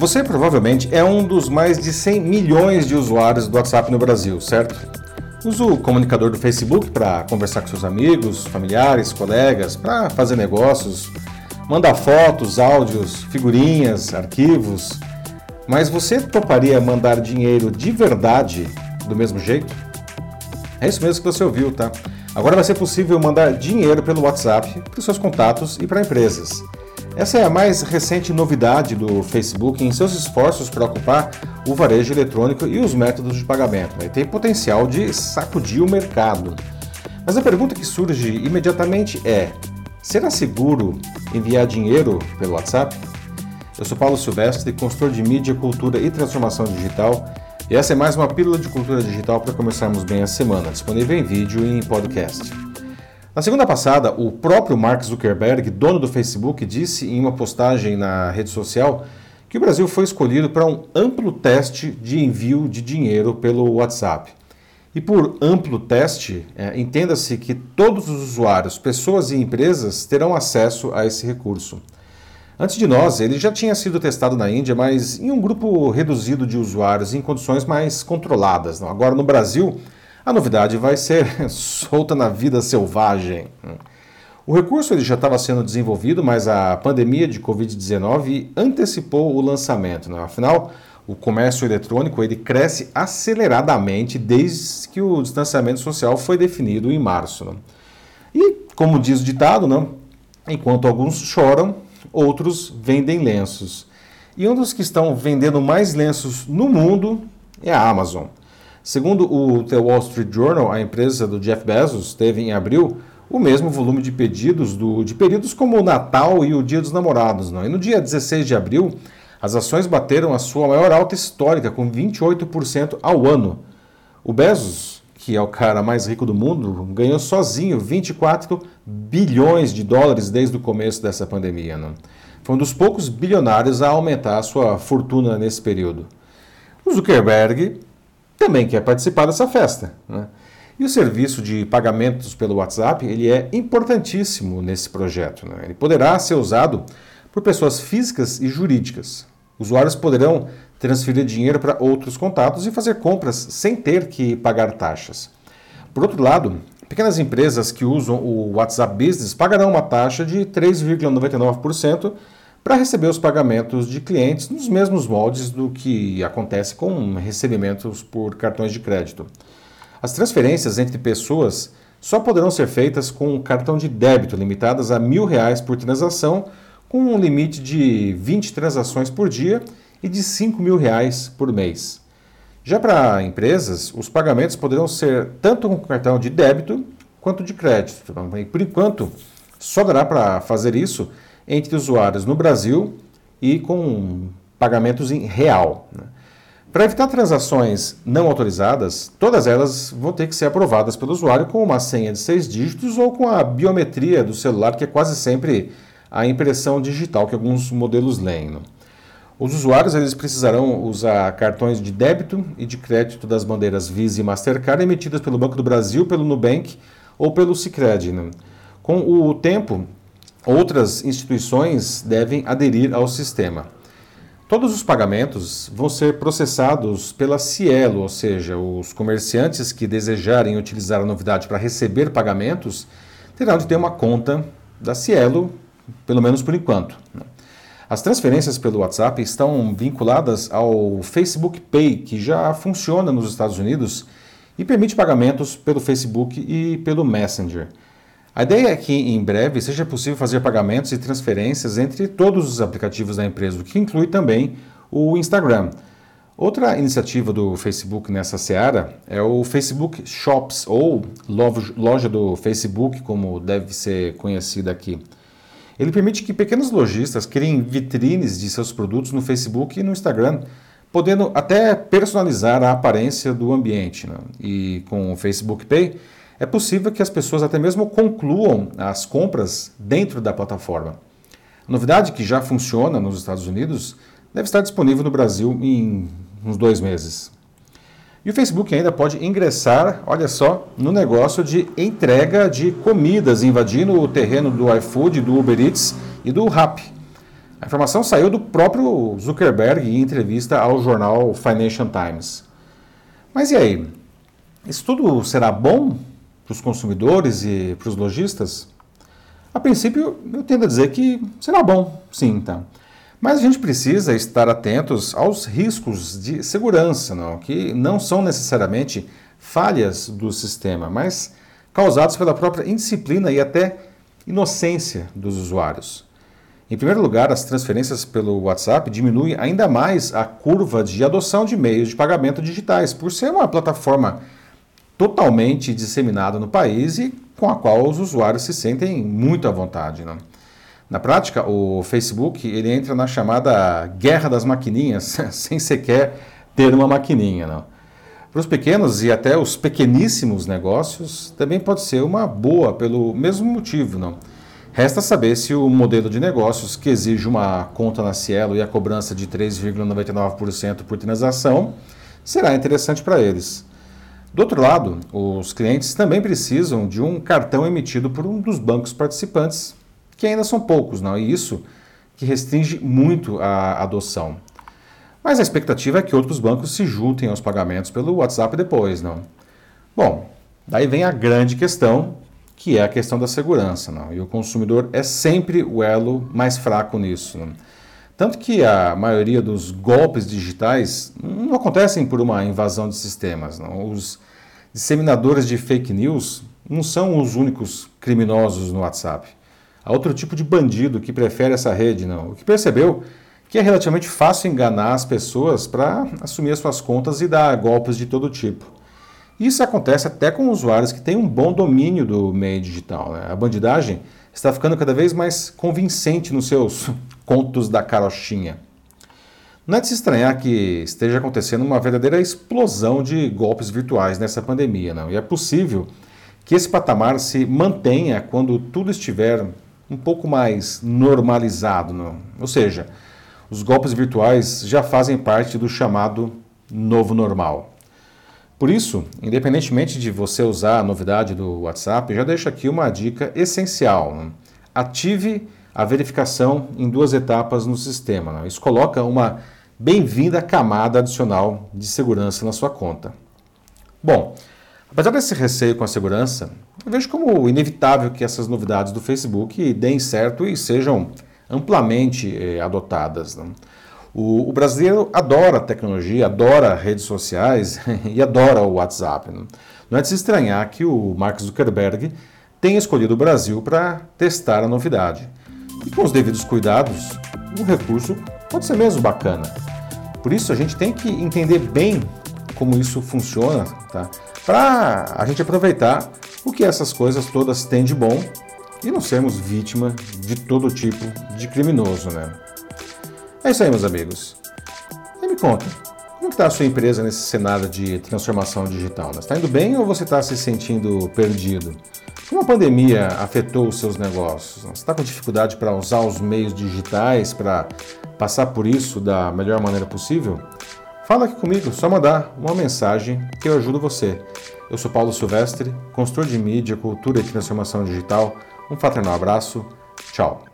Você provavelmente é um dos mais de 100 milhões de usuários do WhatsApp no Brasil, certo? Usa o comunicador do Facebook para conversar com seus amigos, familiares, colegas, para fazer negócios, mandar fotos, áudios, figurinhas, arquivos. Mas você toparia mandar dinheiro de verdade do mesmo jeito? É isso mesmo que você ouviu, tá? Agora vai ser possível mandar dinheiro pelo WhatsApp para os seus contatos e para empresas. Essa é a mais recente novidade do Facebook em seus esforços para ocupar o varejo eletrônico e os métodos de pagamento. E tem potencial de sacudir o mercado. Mas a pergunta que surge imediatamente é: será seguro enviar dinheiro pelo WhatsApp? Eu sou Paulo Silvestre, consultor de mídia, cultura e transformação digital. E essa é mais uma pílula de cultura digital para começarmos bem a semana, disponível em vídeo e em podcast. Na segunda passada, o próprio Mark Zuckerberg, dono do Facebook, disse em uma postagem na rede social que o Brasil foi escolhido para um amplo teste de envio de dinheiro pelo WhatsApp. E por amplo teste, é, entenda-se que todos os usuários, pessoas e empresas terão acesso a esse recurso. Antes de nós, ele já tinha sido testado na Índia, mas em um grupo reduzido de usuários em condições mais controladas. Agora, no Brasil, a novidade vai ser solta na vida selvagem. O recurso ele já estava sendo desenvolvido, mas a pandemia de Covid-19 antecipou o lançamento. Né? Afinal, o comércio eletrônico ele cresce aceleradamente desde que o distanciamento social foi definido em março. Né? E, como diz o ditado, né? enquanto alguns choram, outros vendem lenços. E um dos que estão vendendo mais lenços no mundo é a Amazon. Segundo o The Wall Street Journal, a empresa do Jeff Bezos teve em abril o mesmo volume de pedidos do, de períodos como o Natal e o Dia dos Namorados. Não? E no dia 16 de abril, as ações bateram a sua maior alta histórica, com 28% ao ano. O Bezos, que é o cara mais rico do mundo, ganhou sozinho 24 bilhões de dólares desde o começo dessa pandemia. Não? Foi um dos poucos bilionários a aumentar a sua fortuna nesse período. O Zuckerberg também quer participar dessa festa. Né? E o serviço de pagamentos pelo WhatsApp ele é importantíssimo nesse projeto. Né? Ele poderá ser usado por pessoas físicas e jurídicas. Usuários poderão transferir dinheiro para outros contatos e fazer compras sem ter que pagar taxas. Por outro lado, pequenas empresas que usam o WhatsApp Business pagarão uma taxa de 3,99% para receber os pagamentos de clientes nos mesmos moldes do que acontece com recebimentos por cartões de crédito. As transferências entre pessoas só poderão ser feitas com cartão de débito, limitadas a mil reais por transação, com um limite de 20 transações por dia e de 5 mil reais por mês. Já para empresas, os pagamentos poderão ser tanto com cartão de débito quanto de crédito. E por enquanto, só dará para fazer isso entre usuários no Brasil e com pagamentos em real. Né? Para evitar transações não autorizadas, todas elas vão ter que ser aprovadas pelo usuário com uma senha de seis dígitos ou com a biometria do celular, que é quase sempre a impressão digital que alguns modelos leem. Né? Os usuários eles precisarão usar cartões de débito e de crédito das bandeiras Visa e Mastercard emitidas pelo Banco do Brasil, pelo Nubank ou pelo Sicredi. Né? Com o tempo, outras instituições devem aderir ao sistema. Todos os pagamentos vão ser processados pela Cielo, ou seja, os comerciantes que desejarem utilizar a novidade para receber pagamentos terão de ter uma conta da Cielo, pelo menos por enquanto. As transferências pelo WhatsApp estão vinculadas ao Facebook Pay, que já funciona nos Estados Unidos e permite pagamentos pelo Facebook e pelo Messenger. A ideia é que em breve seja possível fazer pagamentos e transferências entre todos os aplicativos da empresa, o que inclui também o Instagram. Outra iniciativa do Facebook nessa seara é o Facebook Shops, ou loja do Facebook, como deve ser conhecida aqui. Ele permite que pequenos lojistas criem vitrines de seus produtos no Facebook e no Instagram, podendo até personalizar a aparência do ambiente. Né? E com o Facebook Pay, é possível que as pessoas até mesmo concluam as compras dentro da plataforma. A novidade que já funciona nos Estados Unidos deve estar disponível no Brasil em uns dois meses. E o Facebook ainda pode ingressar, olha só, no negócio de entrega de comidas, invadindo o terreno do iFood, do Uber Eats e do Rappi. A informação saiu do próprio Zuckerberg em entrevista ao jornal Financial Times. Mas e aí? Isso tudo será bom para os consumidores e para os lojistas? A princípio, eu tendo a dizer que será bom, sim, tá? Mas a gente precisa estar atentos aos riscos de segurança, não? que não são necessariamente falhas do sistema, mas causados pela própria indisciplina e até inocência dos usuários. Em primeiro lugar, as transferências pelo WhatsApp diminuem ainda mais a curva de adoção de meios de pagamento digitais, por ser uma plataforma totalmente disseminada no país e com a qual os usuários se sentem muito à vontade. Né? Na prática, o Facebook ele entra na chamada guerra das maquininhas, sem sequer ter uma maquininha. Não? Para os pequenos e até os pequeníssimos negócios, também pode ser uma boa pelo mesmo motivo. Não? Resta saber se o modelo de negócios que exige uma conta na Cielo e a cobrança de 3,99% por transação será interessante para eles. Do outro lado, os clientes também precisam de um cartão emitido por um dos bancos participantes, que ainda são poucos, não? E isso que restringe muito a adoção. Mas a expectativa é que outros bancos se juntem aos pagamentos pelo WhatsApp depois, não? Bom, daí vem a grande questão que é a questão da segurança. Não? E o consumidor é sempre o elo mais fraco nisso. Não? Tanto que a maioria dos golpes digitais não acontecem por uma invasão de sistemas. Não? Os disseminadores de fake news não são os únicos criminosos no WhatsApp. Há outro tipo de bandido que prefere essa rede, não. O que percebeu que é relativamente fácil enganar as pessoas para assumir as suas contas e dar golpes de todo tipo. Isso acontece até com usuários que têm um bom domínio do meio digital. Né? A bandidagem está ficando cada vez mais convincente nos seus contos da carochinha. Não é de se estranhar que esteja acontecendo uma verdadeira explosão de golpes virtuais nessa pandemia, não? E é possível que esse patamar se mantenha quando tudo estiver um pouco mais normalizado, não? Ou seja, os golpes virtuais já fazem parte do chamado novo normal. Por isso, independentemente de você usar a novidade do WhatsApp, já deixo aqui uma dica essencial. Né? Ative a verificação em duas etapas no sistema. Né? Isso coloca uma bem-vinda camada adicional de segurança na sua conta. Bom, apesar desse receio com a segurança, eu vejo como inevitável que essas novidades do Facebook deem certo e sejam amplamente eh, adotadas. Né? O, o, brasileiro adora tecnologia, adora redes sociais e adora o WhatsApp. Né? Não é de se estranhar que o Mark Zuckerberg tenha escolhido o Brasil para testar a novidade. E com os devidos cuidados, o recurso pode ser mesmo bacana. Por isso a gente tem que entender bem como isso funciona, tá? Para a gente aproveitar o que essas coisas todas têm de bom e não sermos vítima de todo tipo de criminoso, né? É isso aí, meus amigos. E me conta, como está a sua empresa nesse cenário de transformação digital? Está indo bem ou você está se sentindo perdido? Como a pandemia afetou os seus negócios? Você está com dificuldade para usar os meios digitais para passar por isso da melhor maneira possível? Fala aqui comigo, só mandar uma mensagem que eu ajudo você. Eu sou Paulo Silvestre, consultor de mídia, cultura e transformação digital. Um fraternal abraço. Tchau.